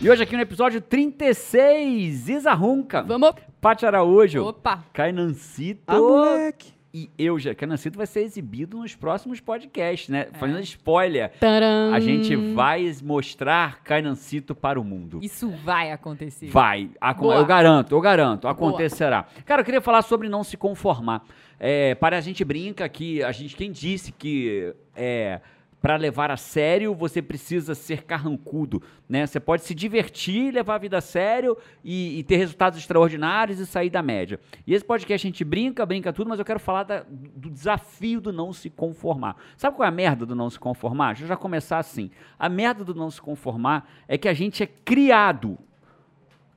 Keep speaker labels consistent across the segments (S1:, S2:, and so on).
S1: E hoje aqui no episódio 36, Isa Runca,
S2: Vamos.
S1: Paty Araújo,
S2: Opa.
S1: Kainancito
S3: Ah, moleque.
S1: e eu já. Kainancito vai ser exibido nos próximos podcasts, né? Fazendo spoiler.
S2: Taram.
S1: A gente vai mostrar Kainancito para o mundo.
S4: Isso vai acontecer.
S1: Vai, acon-
S2: Boa.
S1: eu garanto, eu garanto,
S2: Boa.
S1: acontecerá. Cara, eu queria falar sobre não se conformar. É, para a gente brinca que a gente quem disse que é para levar a sério você precisa ser carrancudo, né? Você pode se divertir, levar a vida a sério e, e ter resultados extraordinários e sair da média. E esse podcast a gente brinca, brinca tudo, mas eu quero falar da- do desafio do não se conformar. Sabe qual é a merda do não se conformar? Deixa eu já começar assim. A merda do não se conformar é que a gente é criado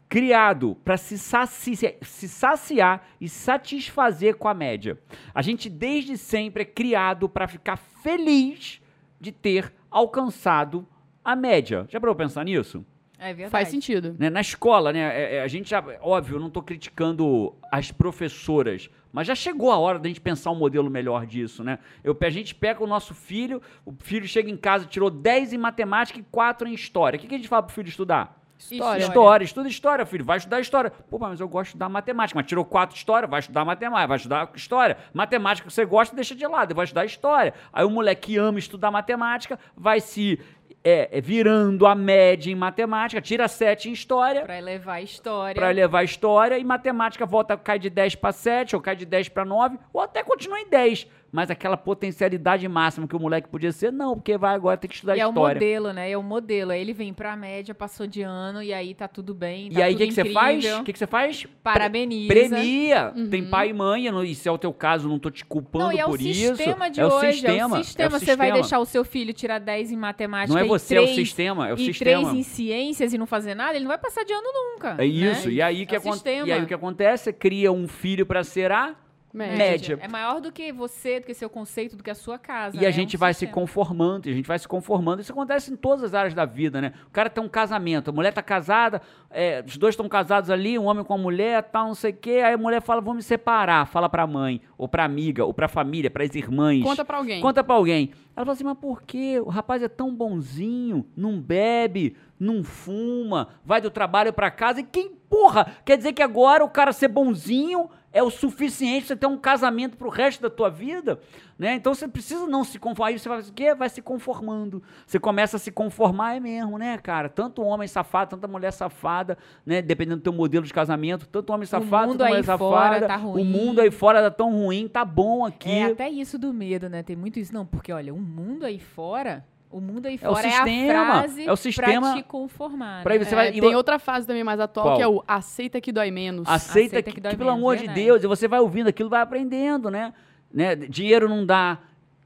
S1: criado para se, saci- se saciar e satisfazer com a média. A gente desde sempre é criado para ficar feliz de ter alcançado a média. Já parou pra pensar nisso?
S4: É verdade.
S2: Faz sentido.
S1: Né, Na escola, né? é- é, a gente já, óbvio, eu não estou criticando as professoras, mas já chegou a hora da gente pensar um modelo melhor disso, né? Eu, a gente pega o nosso filho, o filho chega em casa, tirou 10 em matemática e 4 em história. O que, que a gente fala pro filho estudar?
S2: História.
S1: História, estuda história, filho. Vai estudar história. Pô, mas eu gosto de estudar matemática. Mas tirou quatro história, vai estudar matemática, vai estudar história. Matemática que você gosta, deixa de lado, vai estudar história. Aí o moleque que ama estudar matemática vai se é, é, virando a média em matemática, tira sete em história
S4: Pra elevar a história.
S1: para levar a história e matemática volta, cai de 10 para 7 ou cai de 10 para 9 ou até continua em 10. Mas aquela potencialidade máxima que o moleque podia ser, não, porque vai agora ter que estudar
S4: E é o
S1: história.
S4: modelo, né? É o modelo. Aí ele vem pra média, passou de ano e aí tá tudo bem.
S1: E
S4: tá
S1: aí o que, que você faz? O que, que você faz?
S4: Parabeniza.
S1: Premia.
S2: Uhum.
S1: Tem pai e mãe, e se é o teu caso, não tô te culpando
S4: Não, e é
S1: por
S4: o
S1: isso.
S4: sistema de
S1: é o
S4: hoje.
S1: sistema.
S4: É o sistema.
S1: é o
S4: Você vai
S1: sistema.
S4: deixar o seu filho tirar 10 em matemática
S1: Não é
S4: e
S1: você, é o sistema, é o
S4: e
S1: sistema.
S4: 3 em ciências e não fazer nada, ele não vai passar de ano nunca.
S1: É isso.
S4: né?
S1: E aí, que
S4: É o
S1: acon-
S4: sistema.
S1: e aí o que acontece? Cria um filho para ser a
S2: Média.
S1: média.
S4: É maior do que você, do que seu conceito, do que a sua casa.
S1: E a
S4: é
S1: gente
S4: um
S1: vai se
S4: sistema.
S1: conformando, e a gente vai se conformando. Isso acontece em todas as áreas da vida, né? O cara tem um casamento, a mulher tá casada, é, os dois estão casados ali, um homem com a mulher, tal, não sei o quê. Aí a mulher fala, vou me separar. Fala pra mãe, ou pra amiga, ou pra família, pras irmãs.
S2: Conta pra alguém.
S1: Conta pra alguém. Ela fala assim, mas por quê? O rapaz é tão bonzinho, não bebe, não fuma, vai do trabalho pra casa. E quem, porra, quer dizer que agora o cara ser bonzinho é o suficiente você ter um casamento pro resto da tua vida? Né? Então você precisa não se conformar. Aí você vai o quê? Vai se conformando. Você começa a se conformar, é mesmo, né, cara? Tanto homem safado, tanta mulher safada, né? Dependendo do teu modelo de casamento, tanto homem safado, tanta mulher
S4: aí
S1: safada.
S4: fora tá
S1: O mundo aí fora tá tão ruim, tá bom aqui.
S4: É até isso do medo, né? Tem muito isso. Não, porque olha, o mundo aí fora. O mundo aí
S1: É o
S4: fora é,
S1: sistema,
S4: a frase
S1: é o sistema
S4: pra te conformar.
S1: pra aí
S4: né?
S1: você
S2: É,
S1: vai- e
S2: tem
S1: vo-
S2: outra fase também mais atual,
S1: Qual?
S2: que é o aceita que dói menos.
S1: Aceita,
S4: Aceita
S1: que,
S4: que dói
S1: que, pelo
S4: menos,
S1: amor de
S4: verdade.
S1: Deus, e você vai ouvindo aquilo, vai aprendendo, né? né? Dinheiro não dá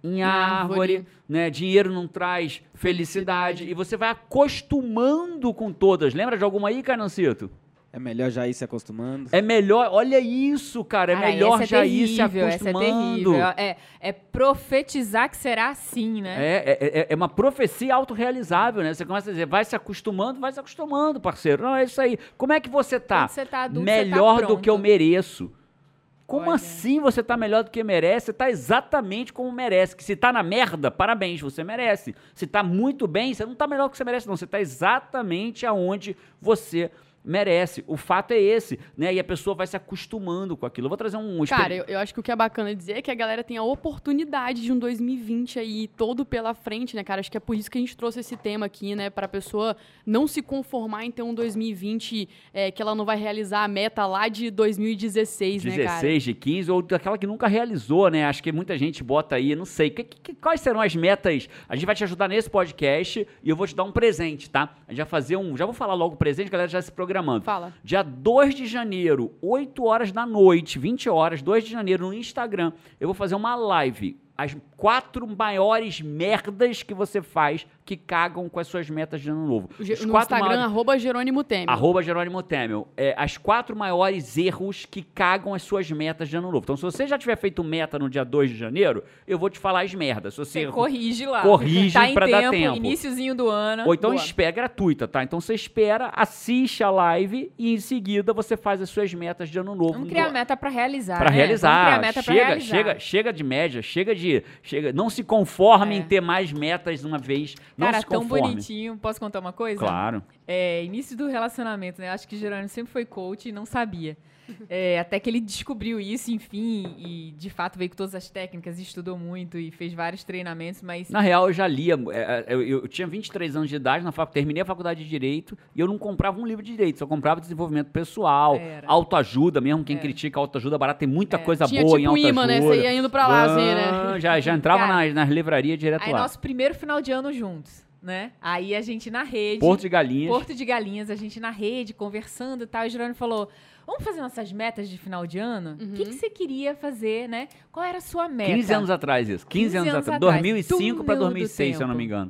S1: em árvore,
S2: árvore.
S1: né? Dinheiro não traz felicidade, e você vai acostumando com todas. Lembra de alguma aí, Carnancito?
S3: É melhor já ir se acostumando.
S1: É melhor, olha isso, cara, é melhor
S4: é
S1: já ir se
S4: terrível, essa é
S1: acostumando.
S4: terrível. É, é profetizar que será assim, né?
S1: É, é, é- é uma profecia autorrealizável, né? Você começa a dizer, vai se acostumando, vai se acostumando, parceiro. Não, é isso aí. Como é que você tá?
S4: Quando você tá adulto, você tá
S1: melhor do que eu mereço. Como
S4: Olha.
S1: assim você tá melhor do que merece? Você tá exatamente como merece. Que se tá na merda, parabéns, você merece. Se tá muito bem, você não tá melhor do que você merece, não. Você tá exatamente aonde você merece. O fato é esse, né? E a pessoa vai se acostumando com aquilo. Eu vou trazer um
S2: Cara, eu, eu acho que o que é bacana dizer é que a galera tem a oportunidade de um 2020 aí todo pela frente, né, cara? Acho que é por isso que a gente trouxe esse tema aqui, né? Pra pessoa não se conformar em ter um 2020 é, que ela não vai realizar a meta lá de 2016, né, cara?
S1: 16, de 15, ou daquela que nunca realizou, né? Acho que muita gente bota aí, não sei. Que- que- quais serão as metas? A gente vai te ajudar nesse podcast e eu vou te dar um presente, tá? A gente vai fazer um. Já vou falar logo o presente, a galera já se programando.
S2: Fala.
S1: Dia 2 de janeiro, 8 horas da noite, 20 horas, 2 de janeiro, no Instagram, eu vou fazer uma live. As quatro maiores merdas que você faz que cagam com as suas metas de ano novo. Os
S2: No
S1: quatro
S2: Instagram,
S1: maiores-
S2: arroba Jerônimo Temer.
S1: Arroba Jerônimo Temel. É, as quatro maiores erros que cagam as suas metas de ano novo. Então, se você já tiver feito meta no dia 2 de janeiro, eu vou te falar as merdas. Se você
S4: Você corrige lá.
S1: Corrige
S4: tá
S1: pra dar
S4: tempo,
S1: tempo.
S4: Iniciozinho do ano.
S1: Ou então espera, é gratuita, tá? Então você espera, assiste a live e em seguida você faz as suas metas de ano novo.
S4: Vamos criar meta pra realizar.
S1: Pra
S4: né?
S1: realizar.
S4: Meta pra
S1: chega,
S4: realizar.
S1: chega, chega de média, chega de. Chega, não se conforme
S4: É.
S1: em ter mais metas uma vez. Não
S4: Cara, tão bonitinho. Posso contar uma coisa?
S1: Claro.
S4: É, início do relacionamento, né? Acho que Jerônimo sempre foi coach e não sabia. É, até que ele descobriu isso, enfim, e de fato veio com todas as técnicas, estudou muito e fez vários treinamentos, mas
S1: Na real, eu já lia. é, é, Eu, eu tinha 23 anos de idade, na facu, terminei a faculdade de Direito e eu não comprava um livro de Direito, só comprava desenvolvimento pessoal,
S4: Era.
S1: autoajuda mesmo. Quem
S4: É.
S1: critica autoajuda barata, tem muita
S4: É.
S1: coisa
S2: Tinha
S1: boa em
S2: tipo
S1: autoajuda.
S2: imã, né? Você ia indo pra lá, assim, né?
S1: Ah, Já, já entrava
S4: Cara,
S1: nas, nas livrarias direto
S4: aí
S1: lá.
S4: nosso primeiro final de ano juntos, né? Aí a gente na rede,
S1: Porto de Galinhas.
S4: Porto de Galinhas, a gente na rede, conversando e tal, e o Jerônimo falou, vamos fazer nossas metas de final de ano? O
S2: Uhum.
S4: que, que você queria fazer, né? Qual era a sua meta?
S1: 15 anos atrás isso. 15,
S4: 15
S1: anos,
S4: anos
S1: atrás.
S4: atrás.
S1: 2005 pra
S4: Túnel do
S1: 2006, se eu não me engano.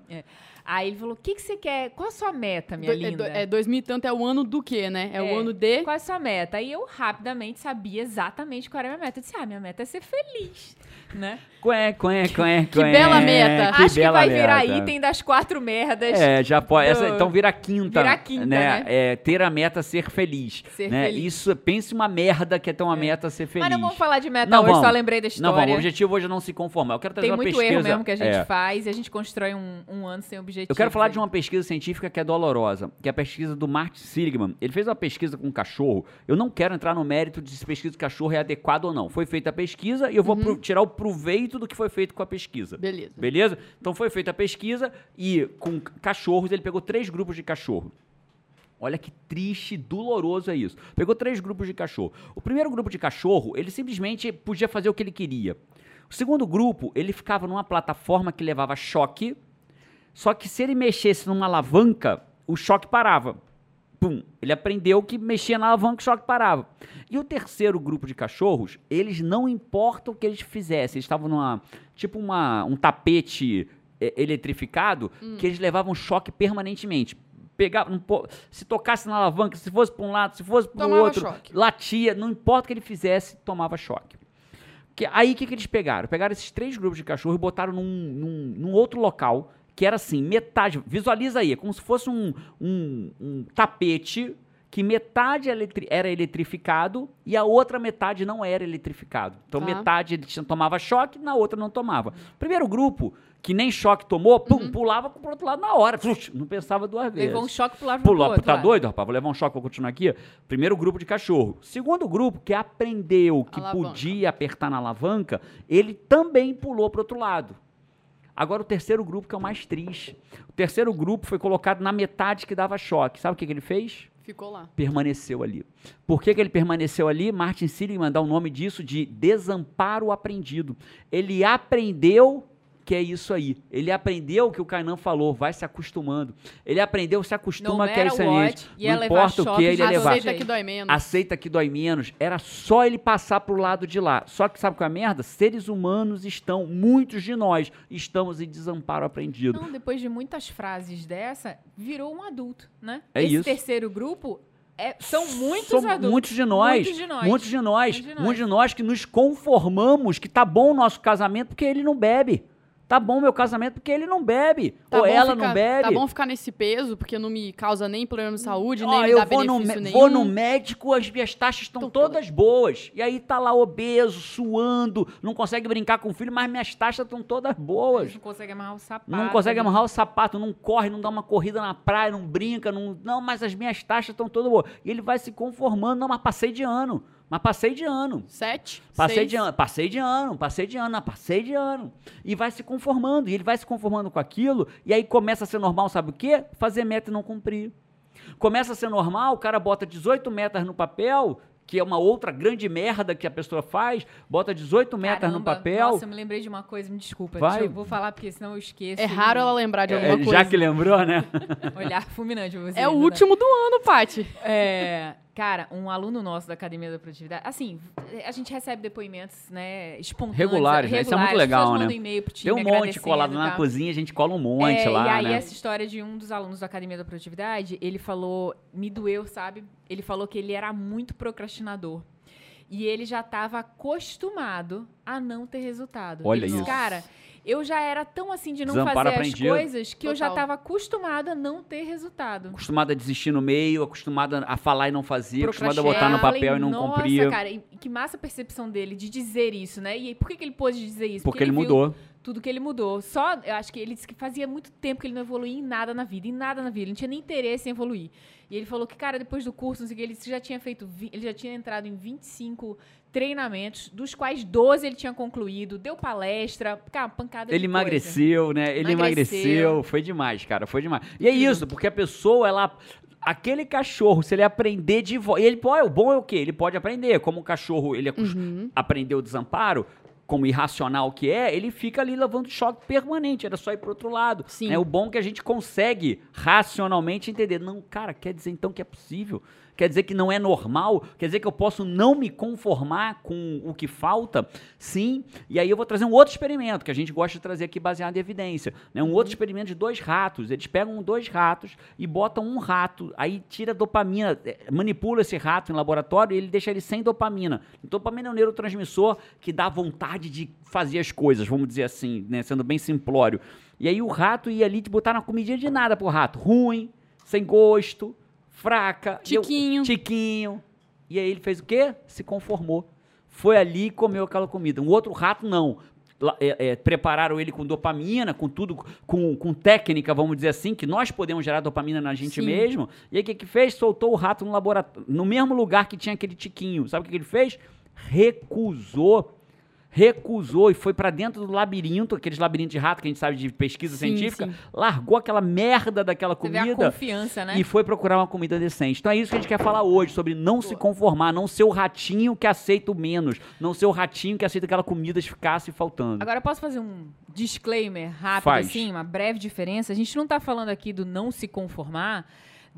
S4: Aí ele falou, o que, que você quer? Qual a sua meta, minha
S2: Do- é,
S4: linda?
S2: é 2000 e tanto é o ano do quê, né? É,
S4: É.
S2: o ano de...
S4: Qual é a sua meta? Aí eu rapidamente sabia exatamente qual era a minha meta. Eu disse, ah, minha meta é ser feliz, né?
S1: Qué, qué, qué,
S2: Que bela meta.
S1: Que
S4: Acho que vai virar
S1: meta.
S4: item das quatro merdas.
S1: É, já pode. essa-
S4: do-
S1: então vira quinta.
S4: Vira quinta,
S1: né?
S4: né?
S1: É, ter a meta ser feliz.
S4: Ser
S1: né?
S4: feliz.
S1: Isso, pense uma merda que é ter uma meta ser feliz.
S4: Mas não vamos falar de meta
S1: Não
S4: hoje,
S1: vamos.
S4: só lembrei da
S1: Não,
S4: história.
S1: vamos. O objetivo hoje é não se conformar. Eu quero trazer
S4: Tem
S1: uma
S4: muito
S1: pesquisa.
S4: erro mesmo que a gente
S1: é.
S4: faz e a gente constrói um, um ano sem objetivo.
S1: Eu quero falar de uma pesquisa científica que é dolorosa, que é a pesquisa do Martin Seligman. Ele fez uma pesquisa com um cachorro. Eu não quero entrar no mérito de se pesquisa de cachorro é adequada ou não. Foi feita a pesquisa e eu vou
S4: Uhum.
S1: pro- tirar o proveito do que foi feito com a pesquisa.
S2: Beleza.
S1: Beleza? Então foi feita a pesquisa e com cachorros, ele pegou três grupos de cachorro. Olha que triste, doloroso é isso. Pegou três grupos de cachorro. O primeiro grupo de cachorro, ele simplesmente podia fazer o que ele queria. O segundo grupo, ele ficava numa plataforma que levava choque, só que se ele mexesse numa alavanca, o choque parava. Pum. Ele aprendeu que mexia na alavanca, o choque parava. E o terceiro grupo de cachorros, eles não importa o que eles fizessem. Eles estavam numa. Tipo uma, um tapete é, eletrificado que eles levavam choque permanentemente. Pegava, po- se tocasse na alavanca, se fosse para um lado, se fosse para o outro,
S2: choque.
S1: latia, não importa o que ele fizesse, tomava choque. Que, aí o que, que eles pegaram? Pegaram esses três grupos de cachorro e botaram num, num- num outro local, que era assim, metade. Visualiza aí, é como se fosse um, um- um tapete que metade eletri- era eletrificado e a outra metade não era eletrificado. Então
S2: Tá.
S1: metade ele tomava choque, na outra não tomava. Primeiro grupo, que nem choque tomou, pum, pulava pro outro lado na hora. Flux, Não pensava duas vezes.
S4: Levou um choque pro lado pro
S1: Pulou,
S4: outro.
S1: tá
S4: lado.
S1: doido, rapaz? Vou levar um choque, vou continuar aqui. Primeiro grupo de cachorro. Segundo grupo, que aprendeu que podia apertar na alavanca, ele também pulou pro outro lado. Agora o terceiro grupo, que é o mais triste. O terceiro grupo foi colocado na metade que dava choque. Sabe o que, que ele fez?
S2: Ficou lá.
S1: Permaneceu ali. Por que, que ele permaneceu ali? Martin Seligman dá o nome disso de desamparo aprendido. Ele aprendeu que é isso aí. Ele aprendeu o que o Kainan falou, vai se acostumando. Ele aprendeu, se acostuma
S4: No
S1: que é isso aí.
S4: what,
S1: Não
S4: levar
S1: importa o que ele ia
S4: de
S1: levar.
S2: Aceita que dói menos.
S1: Aceita que dói menos. Era só ele passar pro lado de lá. Só que sabe qual é a merda? Seres humanos estão, muitos de nós, estamos em desamparo aprendido.
S4: Não, depois de muitas frases dessa, virou um adulto, né?
S1: É
S4: Esse
S1: isso.
S4: terceiro grupo é- são muitos
S1: São
S4: adultos.
S1: Muitos de nós.
S4: Muitos de nós.
S1: Muitos de nós.
S4: Muitos de nós.
S1: Muitos de nós que nos conformamos que tá bom o nosso casamento porque ele não bebe. Tá bom meu casamento porque ele não bebe.
S2: Tá
S1: Ou
S2: bom
S1: ela
S2: ficar-
S1: não bebe.
S2: Tá bom ficar nesse peso, porque não me causa nem problema de saúde,
S1: Ó,
S2: nem me
S1: eu
S2: dá
S1: vou no,
S2: benefício
S1: mé-
S2: nenhum.
S1: vou no médico, as minhas taxas estão
S2: Tão
S1: todas boas. E aí tá lá obeso, suando, não consegue brincar com o filho, mas minhas taxas estão todas boas.
S4: Não consegue amarrar o sapato.
S1: Não consegue amarrar o sapato, não corre, não dá uma corrida na praia, não brinca, não. Não, mas as minhas taxas estão todas boas. E ele vai se conformando, não, mas passei de ano. Mas passei de ano.
S2: Sete?
S1: Passei
S2: seis.
S1: de ano, passei de ano, passei de ano, passei de ano. E vai se conformando, e ele vai se conformando com aquilo, e aí começa a ser normal, sabe o quê? Fazer meta e não cumprir. Começa a ser normal, o cara bota 18 metas no papel, que é uma outra grande merda que a pessoa faz, bota 18 metas no papel.
S4: Nossa, eu me lembrei de uma coisa, me desculpa.
S1: Vai.
S4: Deixa eu vou falar porque senão eu esqueço.
S2: É raro ela lembrar de alguma
S1: É,
S2: coisa.
S1: já que lembrou, né?
S4: Olhar fulminante. você,
S2: É o
S4: né?
S2: último do ano, Paty.
S4: É, Cara, um aluno nosso da Academia da Produtividade, assim, a gente recebe depoimentos, né, espontâneos.
S1: Regulares, né? Isso é muito
S4: regulares,
S1: legal, né?
S4: e-mail pro
S1: Tem
S4: time
S1: um monte colado na cozinha, a gente cola um monte
S4: É,
S1: lá,
S4: e aí,
S1: né?
S4: essa história de um dos alunos da Academia da Produtividade, ele falou, me doeu, sabe? Ele falou que ele era muito procrastinador. E ele já estava acostumado a não ter resultado.
S1: Olha
S4: disse,
S1: isso.
S4: Cara, eu já era tão assim de não
S1: Desamparo
S4: fazer as coisas que eu já
S2: Total.
S4: estava acostumado a não ter resultado.
S1: Acostumada a desistir no meio, acostumada a falar e não fazer, acostumada a botar no papel e não
S4: Nossa,
S1: cumprir.
S4: cara, e que massa a percepção dele de dizer isso, né? E aí, por que, que ele pôde dizer isso?
S1: Porque ele
S4: viu
S1: mudou.
S4: tudo que ele mudou. Só, eu acho que ele disse que fazia muito tempo que ele não evoluía em nada na vida, em nada na vida. Ele não tinha nem interesse em evoluir. E ele falou que, cara, depois do curso, não sei o que, ele já tinha feito, ele já tinha entrado em 25 treinamentos, dos quais 12 ele tinha concluído, deu palestra, cara, pancada
S1: Ele emagreceu, né? Ele emagreceu.
S4: Emagreceu.
S1: Foi demais, cara. Foi demais. E é isso, porque a pessoa, ela. Aquele cachorro, se ele aprender de volta. Ele pode, o bom é o quê? Ele pode aprender. Como o cachorro ele
S2: Uhum.
S1: aprendeu o desamparo, como irracional que é, ele fica ali levando choque permanente. Era só ir pro outro lado.
S2: Sim.
S1: né? O bom é que a gente consegue racionalmente entender. Não, cara, quer dizer então que é possível? Quer dizer que não é normal? Quer dizer que eu posso não me conformar com o que falta? Sim. E aí eu vou trazer um outro experimento que a gente gosta de trazer aqui baseado em evidência. Né? Um outro experimento de dois ratos. Eles pegam dois ratos e botam um rato, aí tira dopamina, eh, manipula esse rato em laboratório e ele deixa ele sem dopamina. Dopamina é um neurotransmissor que dá vontade de fazer as coisas, vamos dizer assim, né? sendo bem simplório. E aí o rato ia ali te botar na comidinha de nada pro rato. Ruim, sem gosto, fraca. E eu-
S2: Tiquinho.
S1: tiquinho. E aí ele fez o quê? Se conformou. Foi ali e comeu aquela comida. Um outro rato, não. É, é, prepararam ele com dopamina, com tudo, com, com técnica, vamos dizer assim, que nós podemos gerar dopamina na gente
S2: Sim.
S1: mesmo. E aí o que, que fez? Soltou o rato no laboratório, no mesmo lugar que tinha aquele tiquinho. Sabe o que, que ele fez? Recusou. Recusou e foi pra dentro do labirinto, aqueles labirintos de rato que a gente sabe de pesquisa
S2: Sim,
S1: científica,
S2: sim.
S1: largou aquela merda daquela comida
S4: confiança, né?
S1: e foi procurar uma comida decente. Então é isso que a gente quer falar hoje, sobre não se conformar, não ser o ratinho que aceita o menos, não ser o ratinho que aceita aquela comida ficasse faltando.
S4: Agora, eu posso fazer um disclaimer rápido,
S1: Faz.
S4: assim, uma breve diferença? A gente não tá falando aqui do não se conformar,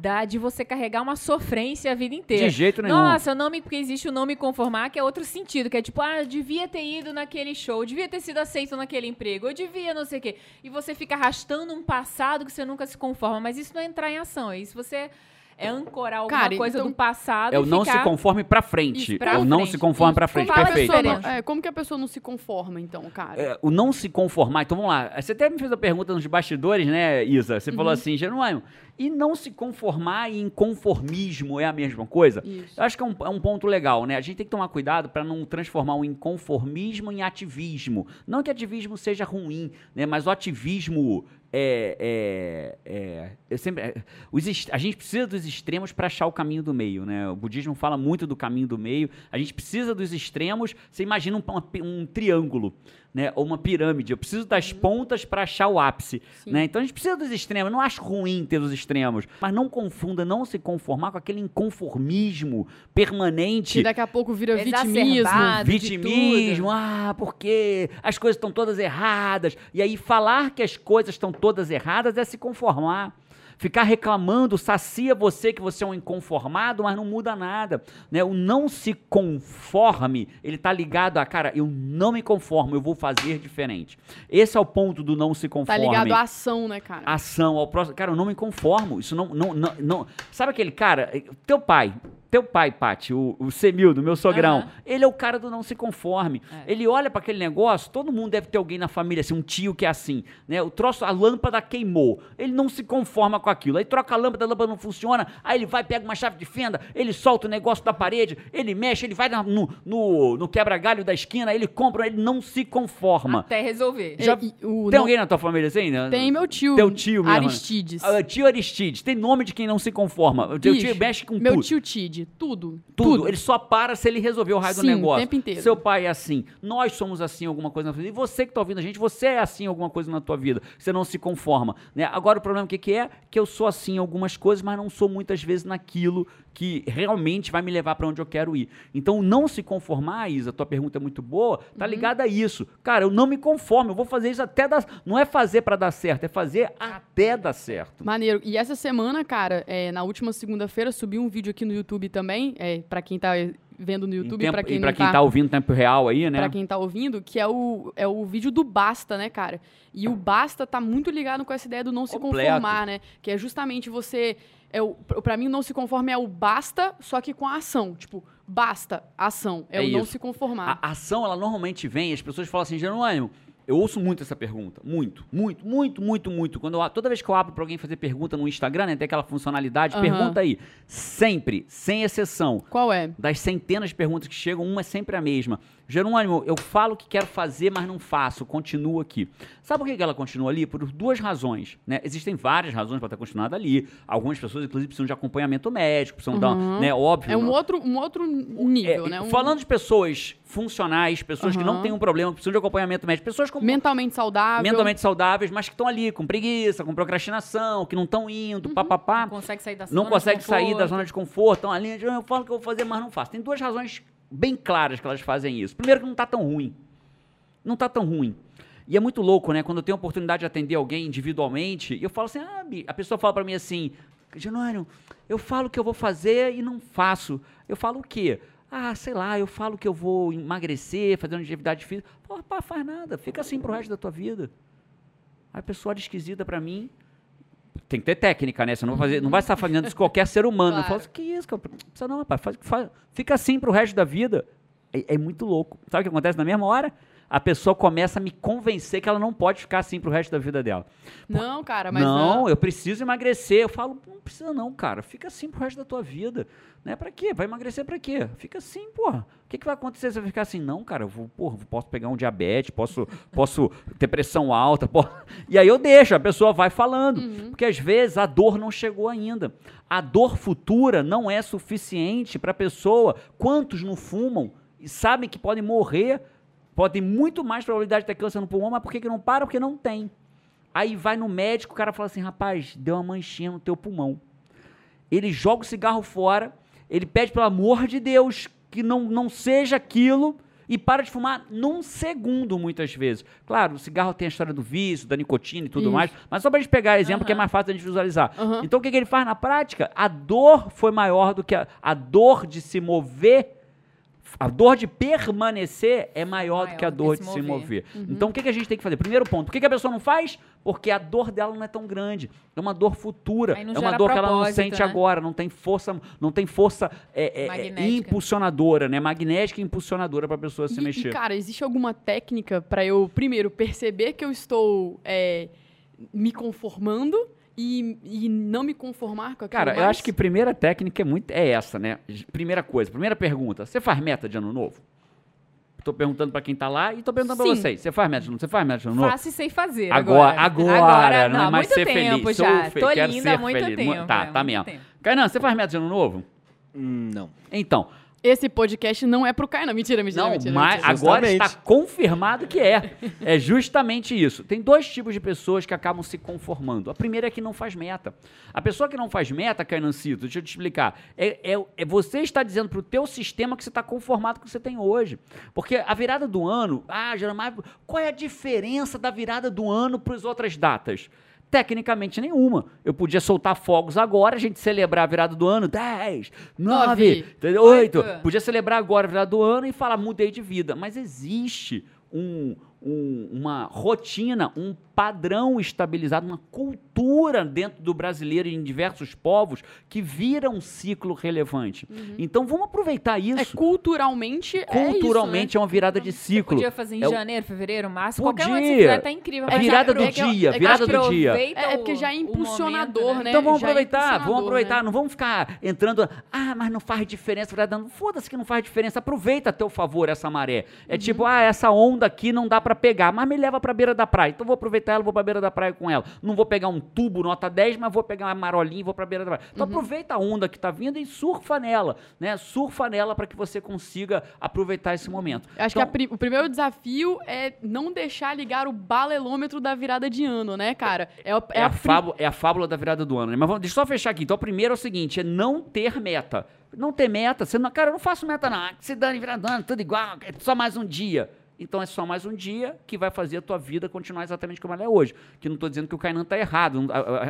S4: da, de você carregar uma sofrência a vida inteira.
S1: De jeito nenhum.
S4: Nossa, eu não me, porque existe o não me conformar, que é outro sentido, que é tipo, ah, eu devia ter ido naquele show, eu devia ter sido aceito naquele emprego, eu devia não sei o quê. E você fica arrastando um passado que você nunca se conforma, mas isso não é entrar em ação, é isso você é ancorar alguma
S2: Cara,
S4: coisa
S2: então-
S4: do passado
S1: É o
S4: e
S1: não
S4: ficar...
S1: se conforme pra frente.
S4: Isso, pra
S1: é o não
S4: frente.
S1: se conforme pra frente.
S2: Como que, a
S1: Perfeito.
S2: pessoa é, como que a pessoa não se conforma, então, cara?
S1: É, o não se conformar. Então vamos lá. Você até me fez a pergunta nos bastidores, né, Isa? Você
S2: Uhum.
S1: falou assim, Jerônimo, e não se conformar e inconformismo é a mesma coisa?
S2: Isso.
S1: Eu acho que é um, é um ponto legal, né? A gente tem que tomar cuidado para não transformar o inconformismo em ativismo. Não que ativismo seja ruim, né? Mas o ativismo é, é, é- sempre, é, os a gente precisa dos extremos para achar o caminho do meio, né? O budismo fala muito do caminho do meio. A gente precisa dos extremos. Você imagina um, um triângulo, né? Ou uma pirâmide. Eu preciso das pontas para achar o ápice,
S2: Sim.
S1: né? Então a gente precisa dos extremos. Eu não acho ruim ter os extremos, mas não confunda, não se conformar com aquele inconformismo permanente.
S2: Que daqui a pouco vira vitimismo.
S1: Vitimismo, ah, porque as coisas estão todas erradas. E aí falar que as coisas estão todas erradas é se conformar. Ficar reclamando sacia você que você é um inconformado, mas não muda nada. Né? O não se conforme, ele tá ligado a, cara, eu não me conformo, eu vou fazer diferente. Esse é o ponto do não se
S2: Tá
S1: conforme
S2: ligado à ação, né, cara?
S1: ação ao próximo. Cara, eu não me conformo. Isso não. não, não, não- Sabe aquele cara? Teu pai. Teu pai, Paty, o, o Semildo, meu sogrão,
S4: Aham.
S1: ele é o cara do não se conforme.
S4: É.
S1: Ele olha pra aquele negócio, todo mundo deve ter alguém na família, assim, um tio que é assim, né? O troço, a lâmpada queimou. Ele não se conforma com aquilo. Aí troca a lâmpada, a lâmpada não funciona. Aí ele vai, pega uma chave de fenda, ele solta o negócio da parede, ele mexe, ele vai na- no, no, no quebra-galho da esquina, ele compra, ele não se conforma.
S4: Até resolver.
S1: Já-
S2: E- o
S1: Tem
S2: não-
S1: alguém na tua família assim? né?
S2: Tem meu tio.
S1: Teu tio mesmo. né?
S2: Aristides.
S1: Ah, tio Aristides, tem nome de quem não se conforma. O teu tio mexe com
S2: Meu
S1: tudo.
S2: tio Tid, tudo.
S1: tudo. Ele só para se ele resolver o raio do
S2: Sim, o
S1: negócio.
S2: tempo inteiro.
S1: Seu pai é assim. Nós somos assim alguma coisa na vida. E você que tá ouvindo a gente, você é assim em alguma coisa na tua vida. Você não se conforma. Né? Agora o problema o que, que é? Que eu sou assim em algumas coisas, mas não sou muitas vezes naquilo que realmente vai me levar para onde eu quero ir. Então, não se conformar, Isa, tua pergunta é muito boa, tá
S2: Uhum.
S1: ligada a isso. Cara, eu não me conformo, eu vou fazer isso até dar. Não é fazer para dar certo, é fazer até dar certo.
S2: Maneiro. E essa semana, cara, é, na última segunda-feira, subi um vídeo aqui no YouTube também, é, para quem tá vendo no YouTube, para quem
S1: e
S2: não
S1: pra quem
S2: tá,
S1: tá ouvindo em tempo real aí, né?
S2: pra quem tá ouvindo, que é o, é o vídeo do Basta, né, cara? E o Basta tá muito ligado com essa ideia do não se
S1: Completo.
S2: conformar, né? Que é justamente você. É o, pra mim, o não se conformar é o basta, só que com a ação. Tipo, basta, ação. É,
S1: É
S2: o não
S1: isso.
S2: se conformar.
S1: A ação, ela normalmente vem, as pessoas falam assim, Jerônimo, eu ouço muito essa pergunta. Muito, muito, muito, muito, muito. Quando eu, toda vez que eu abro pra alguém fazer pergunta no Instagram, né, tem aquela funcionalidade,
S2: Aham.
S1: pergunta aí. Sempre, sem exceção.
S2: Qual é?
S1: Das centenas de perguntas que chegam, uma é sempre a mesma. Jerônimo, eu falo que quero fazer, mas não faço, continuo aqui. Sabe por que ela continua ali? Por duas razões. Né? Existem várias razões para estar continuada ali. Algumas pessoas, inclusive, precisam de acompanhamento médico, precisam dar,
S2: Uhum.
S1: né, óbvio.
S2: É um
S1: não-
S2: outro, um outro nível,
S1: é,
S2: né? Um-
S1: Falando de pessoas funcionais, pessoas que não têm um problema, precisam de acompanhamento médico, pessoas com
S2: mentalmente saudável.
S1: mentalmente saudáveis, mas que estão ali com preguiça, com procrastinação, que não estão indo, papapá,
S4: Não consegue sair da zona
S1: não
S4: de
S1: consegue sair da zona de conforto, estão ali, eu falo que eu vou fazer, mas não faço. Tem duas razões bem claras que elas fazem isso. Primeiro que não está tão ruim. Não está tão ruim. E é muito louco, né? Quando eu tenho a oportunidade de atender alguém individualmente, eu falo assim, ah, a pessoa fala para mim assim, Janônio, eu falo que eu vou fazer e não faço. Eu falo o quê? Ah, sei lá, eu falo que eu vou emagrecer, fazer uma atividade física. Pô, rapaz, faz nada, fica assim pro resto da tua vida. Aí a pessoa olha esquisita pra mim. Tem que ter técnica, né? Você não vai, fazer, não vai estar fazendo isso com qualquer ser humano. Eu
S2: Claro.
S1: falo assim, que isso, cara? Não precisa não, rapaz. Faz- faz- fica assim pro resto da vida. É, é muito louco. Sabe o que acontece na mesma hora? A pessoa começa a me convencer que ela não pode ficar assim pro resto da vida dela.
S2: Não, cara, mas.
S1: não, eu preciso emagrecer. Eu falo, não precisa não, cara. Fica assim pro resto da tua vida. Né? Pra quê? Vai emagrecer pra quê? Fica assim, porra. O que, que vai acontecer se eu ficar assim? Não, cara, eu vou, porra, posso pegar um diabetes, posso, posso ter pressão alta. E aí eu deixo, a pessoa vai falando. Porque às vezes a dor não chegou ainda. A dor futura não é suficiente pra pessoa. Quantos não fumam e sabem que podem morrer, podem muito mais probabilidade de ter câncer no pulmão, mas por que, que não para? Porque não tem. Aí vai no médico, o cara fala assim: rapaz, deu uma manchinha no teu pulmão. Ele joga o cigarro fora, ele pede pelo amor de Deus que não, não seja aquilo e para de fumar num segundo, muitas vezes. Claro, o cigarro tem a história do vício, da nicotina e tudo
S2: Isso.
S1: mais, mas só pra gente pegar exemplo que é mais fácil da gente visualizar.
S2: Aham.
S1: Então o que, que ele faz na prática? A dor foi maior do que a, a dor de se mover. A dor de permanecer é maior, do que a
S4: Maior do
S1: dor
S4: que
S1: de
S4: se
S1: se mover.
S2: Uhum.
S1: Então o que, que a gente tem que fazer? Primeiro ponto, por que, que a pessoa não faz? Porque a dor dela não é tão grande. É uma dor futura. É uma dor que ela não sente
S4: né?
S1: agora, não tem força, não tem força é, é, é,
S4: Magnética.
S1: impulsionadora, né? Magnética e impulsionadora para a pessoa se
S2: e,
S1: mexer.
S2: E, cara, existe alguma técnica pra eu, primeiro, perceber que eu estou é, me conformando e, e não me conformar com aquilo
S1: Cara, eu
S2: mais?
S1: acho que a primeira técnica é muito é essa, né? Primeira coisa, primeira pergunta, você faz meta de ano novo? Tô perguntando para quem tá lá e tô perguntando para vocês. Você faz meta de ano novo? Você faz meta de ano novo?
S4: Faço e sem fazer.
S1: Agora, agora, não, é
S4: há
S1: mais
S4: muito
S1: ser
S4: tempo
S1: feliz.
S4: já.
S1: Sou fe-
S4: Tô
S1: quero
S4: linda
S1: ser
S4: há muito
S1: feliz.
S4: tempo.
S1: Tá,
S4: é,
S1: tá
S4: muito
S1: mesmo.
S4: tempo.
S1: Kainan, você faz meta de ano novo?
S3: Hum, não.
S1: Então,
S2: Esse podcast não é pro Kainan. Mentira, mentira,
S1: não,
S2: mentira.
S1: mas
S2: mentira.
S1: agora
S3: Justamente.
S1: está confirmado que é. É justamente isso. Tem dois tipos de pessoas que acabam se conformando. A primeira é que não faz meta. A pessoa que não faz meta, Cainancito, deixa eu te explicar. É, é, é você está dizendo pro teu sistema que você está conformado com o que você tem hoje. Porque a virada do ano, ah, Jeremiah, qual é a diferença da virada do ano para as outras datas? Tecnicamente nenhuma. Eu podia soltar fogos agora, a gente celebrar a virada do ano, 10, 9,
S2: Nove,
S1: 8.
S4: oito.
S1: Podia celebrar agora a virada do ano e falar, mudei de vida. Mas existe um, um- uma rotina, um padrão estabilizado, uma cultura dentro do brasileiro e em diversos povos que vira um ciclo relevante. Então vamos aproveitar
S2: É,
S1: isso.
S2: culturalmente, é
S1: Culturalmente é, uma virada de ciclo.
S4: Podia fazer em
S1: É o-
S4: janeiro, fevereiro, março. Qualquer um que
S1: Podia.
S4: você fizer tá incrível. Mas
S1: virada do dia,
S2: é
S1: virada do dia.
S4: aproveita
S2: É, é porque já é
S4: o
S2: impulsionador,
S4: momento,
S2: né?
S1: Então vamos
S2: Já é
S1: aproveitar, vamos aproveitar.
S2: né?
S1: Não vamos ficar entrando. Ah, mas não faz diferença. Foda-se que não faz diferença. Aproveita a teu favor essa maré. É
S2: Uhum.
S1: tipo, ah, essa onda aqui não dá pra pegar, mas me leva pra beira da praia. Então vou aproveitar ela, vou pra beira da praia com ela. Não vou pegar um tubo nota 10, mas vou pegar uma marolinha e vou pra beira da praia. Então
S2: Uhum.
S1: aproveita a onda que tá vindo e surfa nela, né? Surfa nela pra que você consiga aproveitar esse momento.
S2: Acho
S1: Então,
S2: que a pri- o primeiro desafio é não deixar ligar o balelômetro da virada de ano, né, cara? É, a-
S1: É,
S2: é
S1: a
S2: pri-
S1: fábula, é a fábula da virada do ano, né? Mas vamos, deixa eu só fechar aqui. Então, o primeiro é o seguinte: é não ter meta. Não ter meta. Você não, cara, eu não faço meta, não. Ah, Se dane virada do ano, tudo igual, é só mais um dia. Então é só mais um dia que vai fazer a tua vida continuar exatamente como ela é hoje. Que não estou dizendo que o Kainan está errado.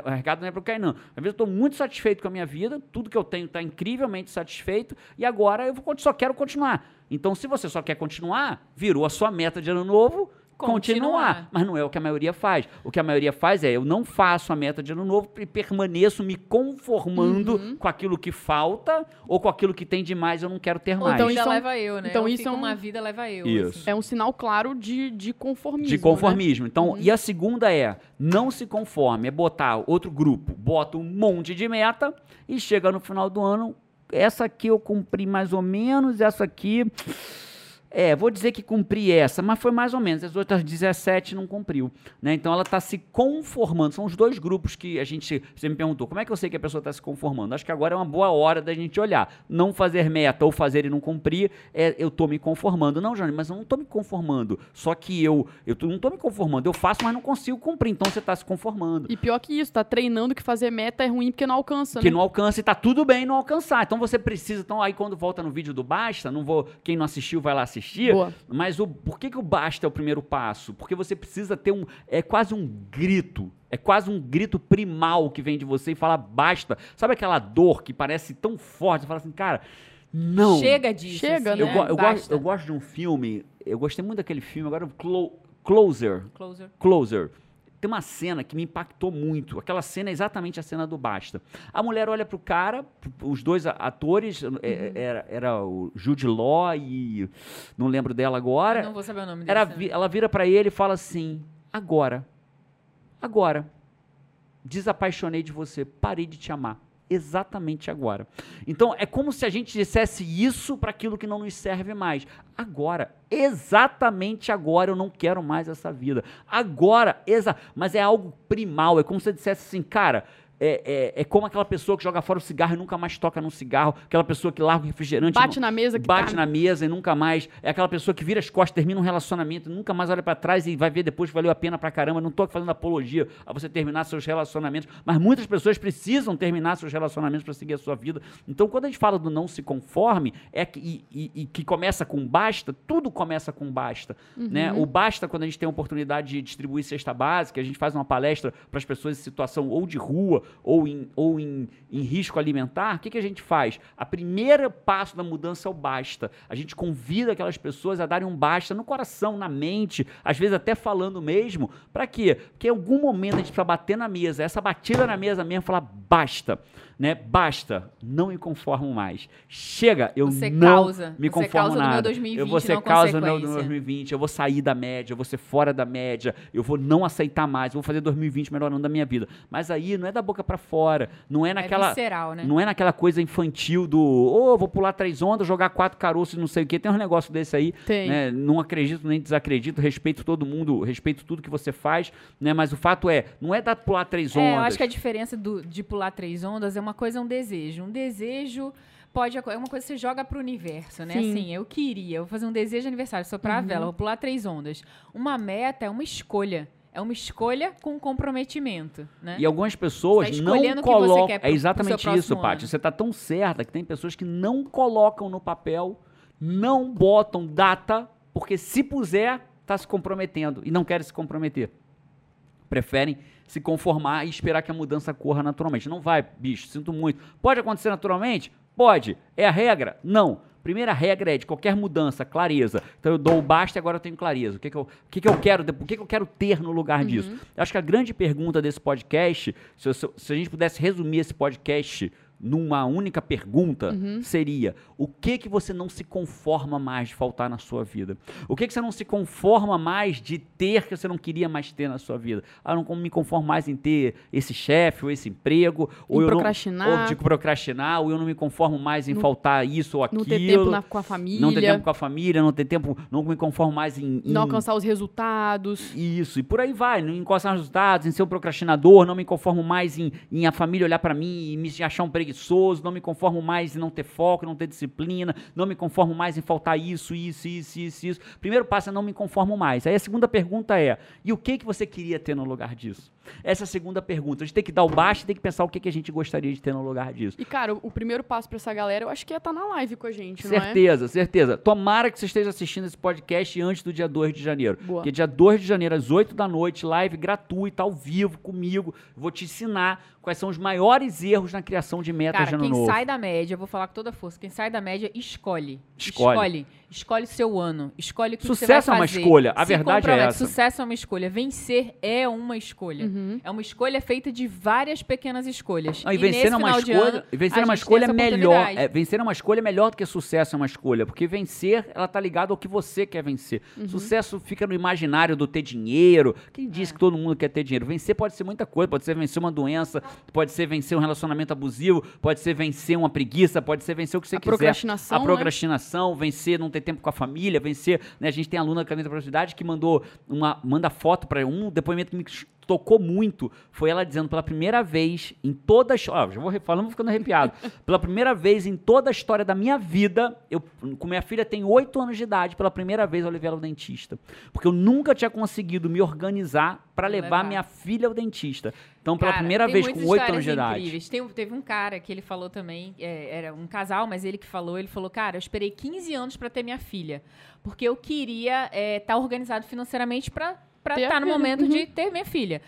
S1: O recado não é para o Kainan. Às vezes eu estou muito satisfeito com a minha vida, tudo que eu tenho está incrivelmente satisfeito, e agora eu só quero continuar. Então, se você só quer continuar, virou a sua meta de ano novo. Continuar.
S4: Continuar.
S1: Mas não é o que a maioria faz. O que a maioria faz é eu não faço a meta de ano novo e permaneço me conformando
S2: Uhum.
S1: com aquilo que falta ou com aquilo que tem demais eu não quero ter mais.
S2: então
S4: vida
S2: isso é um-
S4: leva eu, né?
S2: então
S4: Ou
S2: isso
S4: fica
S2: é um-
S4: uma vida leva eu.
S1: Isso.
S4: assim.
S2: É um sinal claro de, de conformismo.
S1: De
S2: né?
S1: conformismo. Então, e a segunda é, não se conforme, é botar outro grupo, bota um monte de meta e chega no final do ano, essa aqui eu cumpri mais ou menos, essa aqui. É, vou dizer que cumpri essa, mas foi mais ou menos. As outras 17 não cumpriu. Né? Então ela está se conformando. São os dois grupos que a gente. Você me perguntou, como é que eu sei que a pessoa está se conformando? Acho que agora é uma boa hora da gente olhar. Não fazer meta ou fazer e não cumprir, é, eu estou me conformando. Não, Jane, mas eu não estou me conformando. Só que eu, eu tô- não estou me conformando. Eu faço, mas não consigo cumprir. Então você está se conformando.
S2: E pior que isso, tá treinando que fazer meta é ruim porque não alcança,
S1: Que
S2: né?
S1: não alcança e tá tudo bem não alcançar. Então você precisa. Então, aí quando volta no vídeo do Basta, não vou. Quem não assistiu vai lá assistir.
S2: Boa.
S1: Mas o, por que, que o Basta é o primeiro passo? Porque você precisa ter um. É quase um grito. É quase um grito primal que vem de você e fala basta. Sabe aquela dor que parece tão forte? Você fala assim, cara, não.
S4: Chega disso.
S2: Chega,
S4: assim,
S1: Eu,
S2: né?
S1: go- eu gosto, eu gosto de um filme. Eu gostei muito daquele filme. Agora, o Clo- Closer.
S4: Closer.
S1: Closer. Tem uma cena que me impactou muito. Aquela cena é exatamente a cena do Basta. A mulher olha pro cara, os dois atores, é, era, era o Jude Law e não lembro dela agora.
S4: Não vou saber o nome
S1: vi- ela vira pra ele e fala assim: agora, agora, desapaixonei de você, parei de te amar. Exatamente agora. Então é como se a gente dissesse isso para aquilo que não nos serve mais. Agora, exatamente agora eu não quero mais essa vida. Agora, exa mas é algo primal. É como se eu dissesse assim, cara. É, é, é como aquela pessoa que joga fora o cigarro e nunca mais toca num cigarro, aquela pessoa que larga o refrigerante.
S2: Bate
S1: não-
S2: na mesa que
S1: bate
S2: tá-
S1: na mesa e nunca mais. É aquela pessoa que vira as costas, termina um relacionamento, e nunca mais olha pra trás e vai ver depois que valeu a pena pra caramba. Não tô fazendo apologia a você terminar seus relacionamentos, mas muitas pessoas precisam terminar seus relacionamentos pra seguir a sua vida. Então, quando a gente fala do não se conforme, é que, e, e- e que começa com basta, tudo começa com basta. Né? O basta, quando a gente tem a oportunidade de distribuir cesta básica, a gente faz uma palestra para as pessoas em situação ou de rua ou em, ou em, em risco alimentar, o que, que a gente faz? A primeira passo da mudança é o basta. A gente convida aquelas pessoas a darem um basta no coração, na mente, às vezes até falando mesmo. Para quê? Porque em algum momento a gente precisa bater na mesa. Essa batida na mesa mesmo, falar basta. Né? Basta, não me conformo mais. Chega, eu
S4: Você
S1: não
S4: causa.
S1: me
S4: Você
S1: conformo
S4: meu
S1: nada.
S4: 2020,
S1: eu vou ser causa no meu
S4: consequência.
S1: 2020, eu vou sair da média, eu vou ser fora da média, eu vou não aceitar mais, eu vou fazer 2020 melhor ano da minha vida. Mas aí não é da boca pra fora, não é naquela
S4: É visceral, né?
S1: não é naquela coisa infantil do, ô, vou pular três ondas, jogar quatro caroços, não sei o quê. Tem um negócio desse aí,
S2: Tem.
S1: né? Não acredito nem desacredito, respeito todo mundo, respeito tudo que você faz, né? Mas o fato é, não é dar pular três ondas.
S4: É, eu acho que a diferença do- de pular três ondas é uma coisa, é um desejo. Um desejo pode é uma coisa que você joga pro universo, né?
S2: Sim.
S4: Assim, eu queria, eu vou fazer um desejo de aniversário, soprar a vela, vou pular três ondas. Uma meta é uma escolha. É uma escolha com comprometimento, né?
S1: E algumas pessoas
S4: tá
S1: não colocam. é exatamente isso, Paty. Você está tão certa que tem pessoas que não colocam no papel, não botam data, porque se puser, está se comprometendo e não querem se comprometer. Preferem se conformar e esperar que a mudança corra naturalmente. Não vai, bicho, sinto muito. Pode acontecer naturalmente? Pode. É a regra? Não. Primeira regra é de qualquer mudança, clareza. Então eu dou o basta e agora eu tenho clareza. O que, que, eu, o que, que eu quero, o que, que eu quero ter no lugar disso? Eu acho que a grande pergunta desse podcast, se eu- se a gente pudesse resumir esse podcast numa única pergunta, seria: o que que você não se conforma mais de faltar na sua vida? O que que você não se conforma mais de ter que você não queria mais ter na sua vida? Ah, eu não me conformo mais em ter esse chefe ou esse emprego, ou
S2: Em
S1: eu
S2: procrastinar.
S1: não, ou de procrastinar, ou eu não me conformo mais em faltar isso ou aquilo.
S2: Não ter tempo na- com a família.
S1: Não ter tempo com a família, não ter tempo, não me conformo mais em, em
S2: Não alcançar os resultados.
S1: isso, e por aí vai, não encostar nos resultados, em ser um procrastinador, não me conformo mais em, em a família olhar pra mim e me achar um preguiçoso preguiçoso, não me conformo mais em não ter foco, não ter disciplina, não me conformo mais em faltar isso, isso, isso, isso, isso. Primeiro passo é não me conformo mais. Aí a segunda pergunta é: e o que que você queria ter no lugar disso? Essa é a segunda pergunta. A gente tem que dar o baixo e tem que pensar o que, que a gente gostaria de ter no lugar disso.
S2: E, cara, o primeiro passo pra essa galera, eu acho que é estar na live com a gente, é?
S1: Certeza, certeza. Tomara que você esteja assistindo esse podcast antes do dia 2 de janeiro.
S2: Boa.
S1: Porque dia 2 de janeiro, às 8 da noite, live gratuita, ao vivo, comigo. Vou te ensinar quais são os maiores erros na criação de metas
S4: Cara,
S1: de ano
S4: quem
S1: novo.
S4: sai da média, eu vou falar com toda força, quem sai da média, escolhe.
S1: Escolhe.
S4: Escolhe. Escolhe o seu ano. Escolhe o que, que você
S1: Sucesso é
S4: vai
S1: uma
S4: fazer.
S1: escolha. A
S4: Se
S1: verdade é essa.
S4: Sucesso é uma escolha. Vencer é uma escolha.
S2: Uhum.
S4: É uma escolha feita de várias pequenas escolhas.
S1: Não, e
S4: E
S1: vencer é uma escolha,
S4: ano,
S1: e vencer
S4: a
S1: é uma escolha melhor. É, vencer é uma escolha melhor do que sucesso é uma escolha, porque vencer ela tá ligada ao que você quer vencer.
S4: Uhum.
S1: Sucesso fica no imaginário do ter dinheiro. Quem
S4: É.
S1: disse que todo mundo quer ter dinheiro? Vencer pode ser muita coisa, pode ser vencer uma doença, pode ser vencer um relacionamento abusivo, pode ser vencer uma preguiça, pode ser vencer o que você
S2: A
S1: quiser.
S2: procrastinação,
S1: A
S2: né?
S1: procrastinação, vencer não ter tempo com a família, vencer, né? A gente tem aluna da Caneta Produtividade que mandou uma manda foto para um depoimento que me tocou muito, foi ela dizendo pela primeira vez em toda a história, já vou falando, ficando arrepiado. pela primeira vez em toda a história da minha vida, eu com minha filha tem 8 anos de idade, pela primeira vez eu levei ela ao dentista, porque eu nunca tinha conseguido me organizar para levar,
S4: Levar.
S1: minha filha ao dentista. Então, pela
S4: Cara,
S1: primeira vez com 8
S4: histórias
S1: anos de idade.
S4: incríveis. Tem- teve um cara que ele falou também, é, era um casal, mas ele que falou, ele falou, cara, eu esperei 15 anos pra ter minha filha, porque eu queria estar organizado financeiramente pra
S2: Ter
S4: estar
S2: a
S4: no momento
S2: Uhum.
S4: de ter minha filha.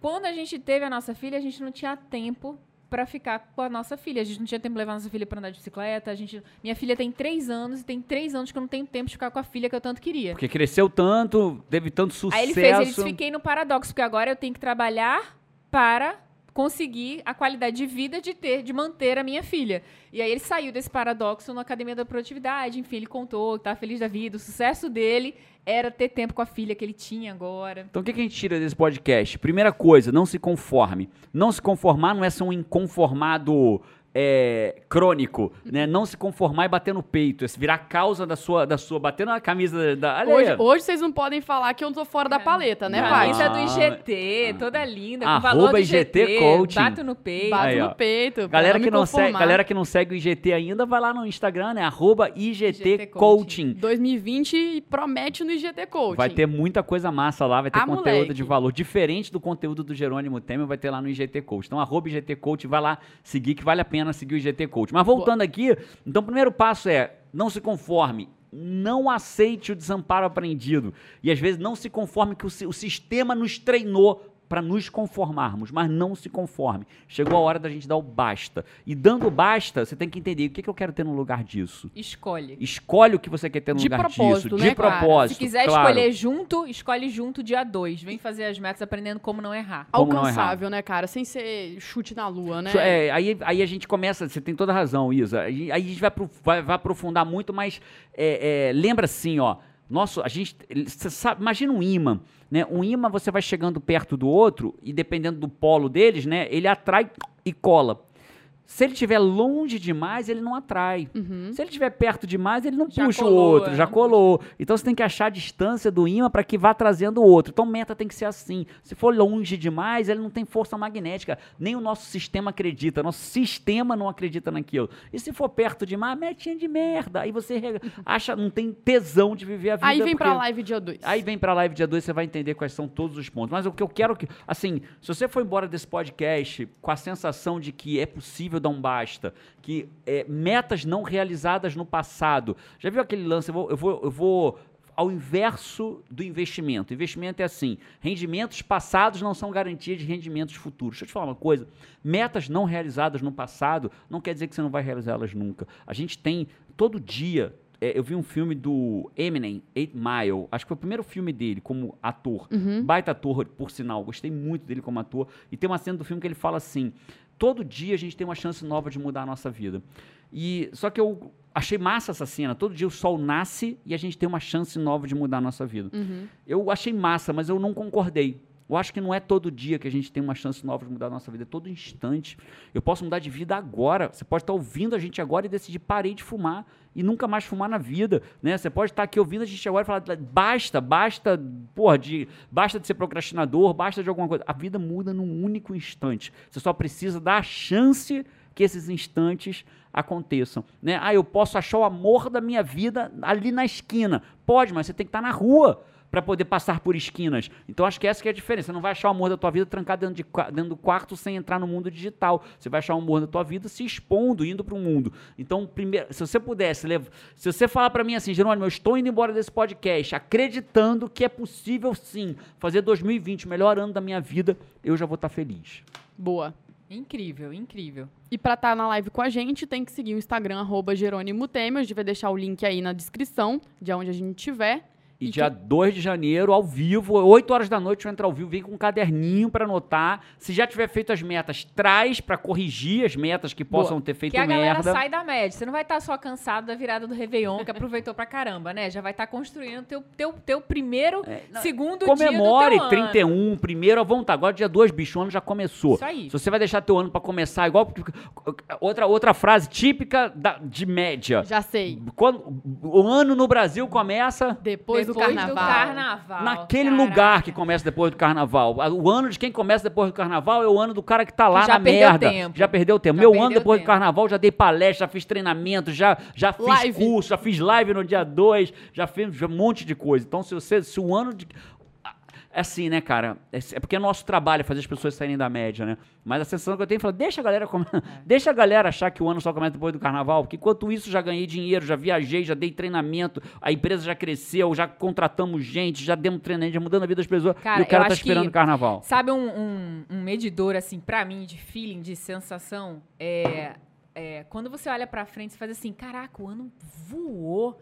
S4: Quando a gente teve a nossa filha, a gente não tinha tempo pra ficar com a nossa filha. A gente não tinha tempo de levar a nossa filha pra andar de bicicleta. A gente, minha filha tem três anos e tem três anos que eu não tenho tempo de ficar com a filha que eu tanto queria.
S1: Porque cresceu tanto, teve tanto sucesso.
S4: Aí ele fez, ele disse, fiquei no paradoxo, porque agora eu tenho que trabalhar para conseguir a qualidade de vida de ter, de manter a minha filha. E aí ele saiu desse paradoxo na Academia da Produtividade, enfim, ele contou que tá feliz da vida, o sucesso dele era ter tempo com a filha que ele tinha agora.
S1: Então o que a gente tira desse podcast? Primeira coisa, não se conforme. Não se conformar não é ser um inconformado é, crônico, né? Não se conformar e bater no peito, é virar causa da sua, da sua, bater na camisa da.
S2: Hoje, hoje vocês não podem falar que eu tô fora da paleta, né,
S1: Não.
S2: pai?
S4: Camisa do
S1: Ah,
S4: IGT, toda linda, com
S1: Arroba
S4: valor do
S1: IGT
S4: IGT,
S1: Coaching.
S4: bato no peito.
S2: Bato
S1: Aí,
S2: no peito.
S1: Galera que, não segue, galera que não segue o IGT ainda, vai lá no Instagram, né? Arroba IGT,
S4: IGT
S1: Coaching.
S2: 2020 e promete no IGT Coaching.
S1: Vai ter muita coisa massa lá, vai ter
S2: Ah,
S1: conteúdo
S2: moleque.
S1: de valor. Diferente do conteúdo do Jerônimo Temer, vai ter lá no IGT Coach. Então, arroba IGT Coach, vai lá seguir, que vale a pena seguir o IGT Coach. Mas voltando aqui, então o primeiro passo é, não se conforme. Não aceite o desamparo aprendido. E às vezes não se conforme que o, o sistema nos treinou para nos conformarmos, mas não se conforme. Chegou a hora da gente dar o basta. E dando o basta, você tem que entender o que, que eu quero ter no lugar disso.
S4: Escolhe.
S1: Escolhe o que você quer ter no
S2: De
S1: lugar
S2: propósito,
S1: disso.
S2: né,
S1: de
S2: cara?
S1: propósito.
S4: Se quiser
S1: claro.
S4: escolher junto, escolhe junto dia 2. Vem fazer as metas aprendendo como não errar.
S1: Como não
S2: Alcançável, né, cara? Sem ser chute na lua, né?
S1: É, aí, aí a gente começa, você tem toda a razão, Isa. Aí, aí a gente vai, vai- vai aprofundar muito, mas é, é, lembra assim, ó. Nosso, a gente. Sabe, imagina um imã, né? Um imã você vai chegando perto do outro e dependendo do polo deles, né? Ele atrai e cola. Se ele estiver longe demais, ele não atrai. Se ele estiver perto demais, ele não
S4: Já
S1: puxa o
S4: colou,
S1: outro,
S4: é,
S1: já colou. Então você tem que achar a distância do ímã para que vá trazendo o outro. Então meta tem que ser assim. Se for longe demais, ele não tem força magnética. Nem o nosso sistema acredita. Nosso sistema não acredita naquilo. E se for perto demais, metinha de merda. Aí você acha, não tem tesão de viver a vida.
S2: Aí vem pra
S1: porque-
S2: live dia 2.
S1: Aí vem pra live dia 2, você vai entender quais são todos os pontos. Mas o que eu quero que. Assim, se você for embora desse podcast com a sensação de que é possível dar um basta, que é, metas não realizadas no passado. Já viu aquele lance? Eu vou. Eu vou, eu vou ao inverso do investimento. Investimento é assim: rendimentos passados não são garantia de rendimentos futuros. Deixa eu te falar uma coisa: metas não realizadas no passado não quer dizer que você não vai realizá-las nunca. A gente tem todo dia. É, eu vi um filme do Eminem, Eight Mile. Acho que foi o primeiro filme dele como ator. Baita ator, por sinal. Gostei muito dele como ator. E tem uma cena do filme que ele fala assim: todo dia a gente tem uma chance nova de mudar a nossa vida. E só que eu achei massa essa cena. Todo dia o sol nasce e a gente tem uma chance nova de mudar a nossa vida. Eu achei massa, mas eu não concordei. Eu acho que não é todo dia que a gente tem uma chance nova de mudar a nossa vida, é todo instante. Eu posso mudar de vida agora. Você pode estar ouvindo a gente agora e decidir parei de fumar e nunca mais fumar na vida, né? Você pode estar aqui ouvindo a gente agora e falar basta, basta, porra, de basta de ser procrastinador, basta de alguma coisa. A vida muda num único instante. Você só precisa dar a chance que esses instantes aconteçam, né? Ah, eu posso achar o amor da minha vida ali na esquina. Pode, mas você tem que estar na rua para poder passar por esquinas. Então acho que essa que é a diferença. Você não vai achar o amor da tua vida trancado dentro, de, dentro do quarto sem entrar no mundo digital. Você vai achar o amor da tua vida se expondo, indo para o mundo. Então, primeiro, se você pudesse, se você falar para mim assim, Jerônimo, eu estou indo embora desse podcast, acreditando que é possível sim fazer 2020 o melhor ano da minha vida, eu já vou estar feliz.
S2: Boa.
S4: Incrível, incrível.
S2: E pra estar na live com a gente, tem que seguir o Instagram, arroba Jerônimo Temer. A gente vai deixar o link aí na descrição de onde a gente estiver.
S1: E,
S2: E
S1: dia 2 de janeiro, ao vivo, 8 horas da noite, eu entro ao vivo, vem com um caderninho para anotar. Se já tiver feito as metas, traz para corrigir as metas que possam ter feito
S4: que a galera
S1: merda.
S4: sai da média. Você não vai estar só cansado da virada do Réveillon, que aproveitou pra caramba, né? Já vai estar construindo teu, teu, teu primeiro,
S1: não,
S4: segundo
S1: Comemore
S4: dia do teu ano.
S1: 31, primeiro à vontade. Agora, dia 2, bicho, o ano já começou.
S4: Isso aí.
S1: Se você vai deixar teu ano para começar igual. Outra, outra frase típica da- de média.
S2: Já sei.
S1: Quando, o ano no Brasil começa.
S2: Depois, do
S4: Depois
S2: carnaval.
S4: carnaval,
S1: Naquele
S4: caraca.
S1: lugar que começa depois do carnaval. O ano de quem começa depois do carnaval é o ano do cara que tá lá
S4: já
S1: na
S4: perdeu
S1: merda.
S4: tempo.
S1: Já perdeu tempo.
S4: Já
S1: Meu
S4: perdeu
S1: ano depois do
S4: tempo.
S1: carnaval já dei palestra, já fiz treinamento, já, já fiz
S2: Live.
S1: curso, já fiz live no dia 2, já fiz um monte de coisa. Então, se você. Se o ano de. É assim, né, cara? É, é porque é nosso trabalho fazer as pessoas saírem da média, né? Mas a sensação que eu tenho é falar, deixa a galera come-
S4: É.
S1: deixa a galera achar que o ano só começa depois do carnaval, porque enquanto isso já ganhei dinheiro, já viajei, já dei treinamento, a empresa já cresceu, já contratamos gente, já demos treinamento, já mudando a vida das pessoas.
S4: Cara,
S1: e o cara tá esperando o carnaval.
S4: Sabe um, um, um medidor, assim, pra mim, de feeling, de sensação? É, é, quando você olha pra frente, você faz assim, caraca, o ano voou.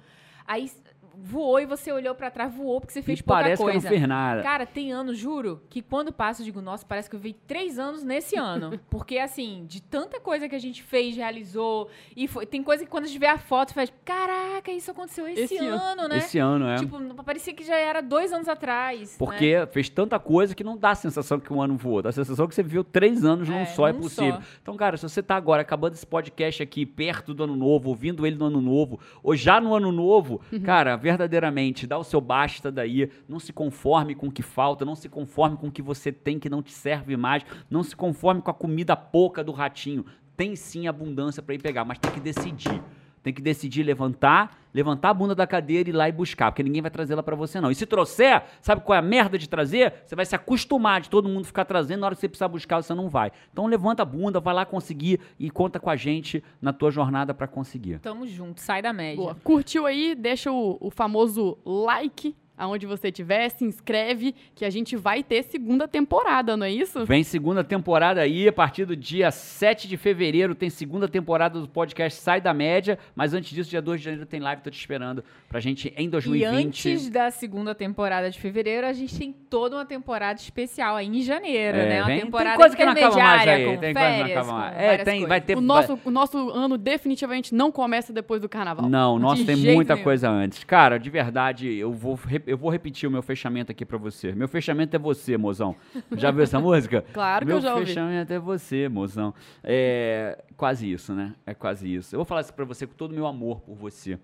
S4: Aí voou e você olhou pra trás, voou porque você fez
S1: E
S4: pouca
S1: parece que eu
S4: coisa.
S1: não fiz nada.
S4: Cara, tem anos, juro, que quando passa eu digo, nossa, parece que eu vi três anos nesse ano. Porque, assim, de tanta coisa que a gente fez, realizou, e foi- tem coisa que quando a gente vê a foto, faz, caraca, isso aconteceu esse,
S2: Esse ano.
S4: ano, né?
S1: Esse ano, é.
S4: Tipo, parecia que já era dois anos atrás. né?
S1: Porque fez tanta coisa que não dá a sensação que um ano voou. Dá a sensação que você viveu três anos num
S4: É,
S1: só, é possível.
S4: só.
S1: Então, cara, se você tá agora acabando esse podcast aqui, perto do ano novo, ouvindo ele no ano novo, ou já no ano novo,
S4: Uhum.
S1: cara, verdadeiramente, dá o seu basta daí. Não se conforme com o que falta, não se conforme com o que você tem que não te serve mais, não se conforme com a comida pouca do ratinho. Tem sim abundância para ir pegar, mas tem que decidir. Tem que decidir levantar, levantar a bunda da cadeira e ir lá e buscar, porque ninguém vai trazê-la pra você não. E se trouxer, sabe qual é a merda de trazer? Você vai se acostumar de todo mundo ficar trazendo, na hora que você precisar buscar, você não vai. Então levanta a bunda, vai lá conseguir e conta com a gente na tua jornada pra conseguir.
S4: Tamo junto, sai da média.
S2: Boa. Curtiu aí? Deixa o, o famoso like aonde você estiver, se inscreve, que a gente vai ter segunda temporada, não é isso?
S1: Vem segunda temporada aí, a partir do dia 7 de fevereiro tem segunda temporada do podcast Sai da Média, mas antes disso, dia 2 de janeiro tem live, tô te esperando pra gente em
S4: E
S1: 2020.
S4: antes da segunda temporada de fevereiro, a gente tem toda uma temporada especial aí em janeiro,
S1: É,
S4: né? Uma
S1: vem-
S4: temporada
S1: tem coisa que não acaba mais aí,
S4: com
S1: tem coisa que não
S4: férias,
S1: acaba mais. É, tem, vai ter
S2: O nosso, o nosso ano definitivamente não começa depois do carnaval.
S1: Não, nossa,
S4: De
S1: tem muita
S4: nenhum.
S1: coisa antes. Cara, de verdade, eu vou, re- eu vou repetir o meu fechamento aqui pra você. Meu fechamento é você, mozão. Já viu essa música?
S2: Claro que
S1: meu
S2: eu já ouvi.
S1: fechamento é você, mozão. É quase isso, né? É quase isso. Eu vou falar isso pra você com todo o meu amor por você.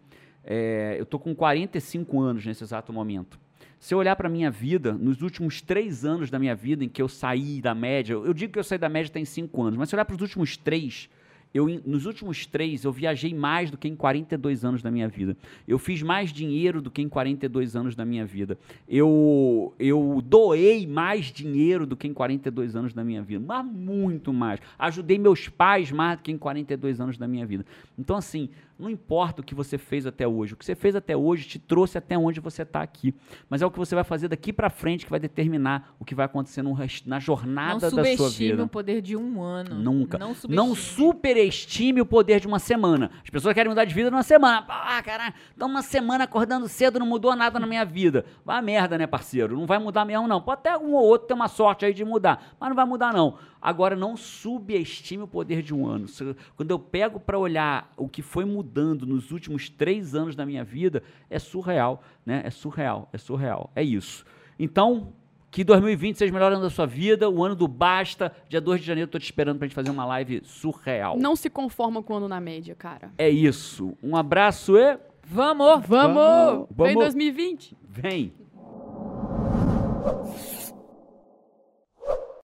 S1: É, eu tô com 45 anos nesse exato momento. Se eu olhar pra minha vida, nos últimos três anos da minha vida em que eu saí da média, eu digo que eu saí da média tem cinco anos, mas se eu olhar para os últimos três, eu, nos últimos três, eu viajei mais do que em 42 anos da minha vida. Eu fiz mais dinheiro do que em 42 anos da minha vida. Eu, eu doei mais dinheiro do que em 42 anos da minha vida. Mas muito mais. Ajudei meus pais mais do que em 42 anos da minha vida. Então, assim, não importa o que você fez até hoje. O que você fez até hoje te trouxe até onde você está aqui. Mas é o que você vai fazer daqui para frente que vai determinar o que vai acontecer no na
S4: Não
S1: jornada da sua
S4: subestime
S1: vida.
S4: o poder de um ano.
S1: Nunca.
S4: Não subestime.
S1: Não superestime o poder de uma semana. As pessoas querem mudar de vida numa semana. Ah, caralho, então uma semana acordando cedo não mudou nada na minha vida. Vai a merda, né, parceiro? Não vai mudar mesmo, não. Pode até um ou outro ter uma sorte aí de mudar, mas não vai mudar, não. Agora, não subestime o poder de um ano. Quando eu pego para olhar o que foi mudando nos últimos três anos da minha vida, é surreal, né? É surreal, é surreal. É isso. Então, que 2020 seja o melhor ano da sua vida, o ano do basta. Dia 2 de janeiro, tô te esperando pra gente fazer uma live surreal.
S2: Não se conforma com o ano na média, cara.
S1: É isso. Um abraço e
S4: Vamos!
S2: Vamos!
S1: Vamos!
S2: Vem
S1: Vamos.
S2: 2020!
S1: vem!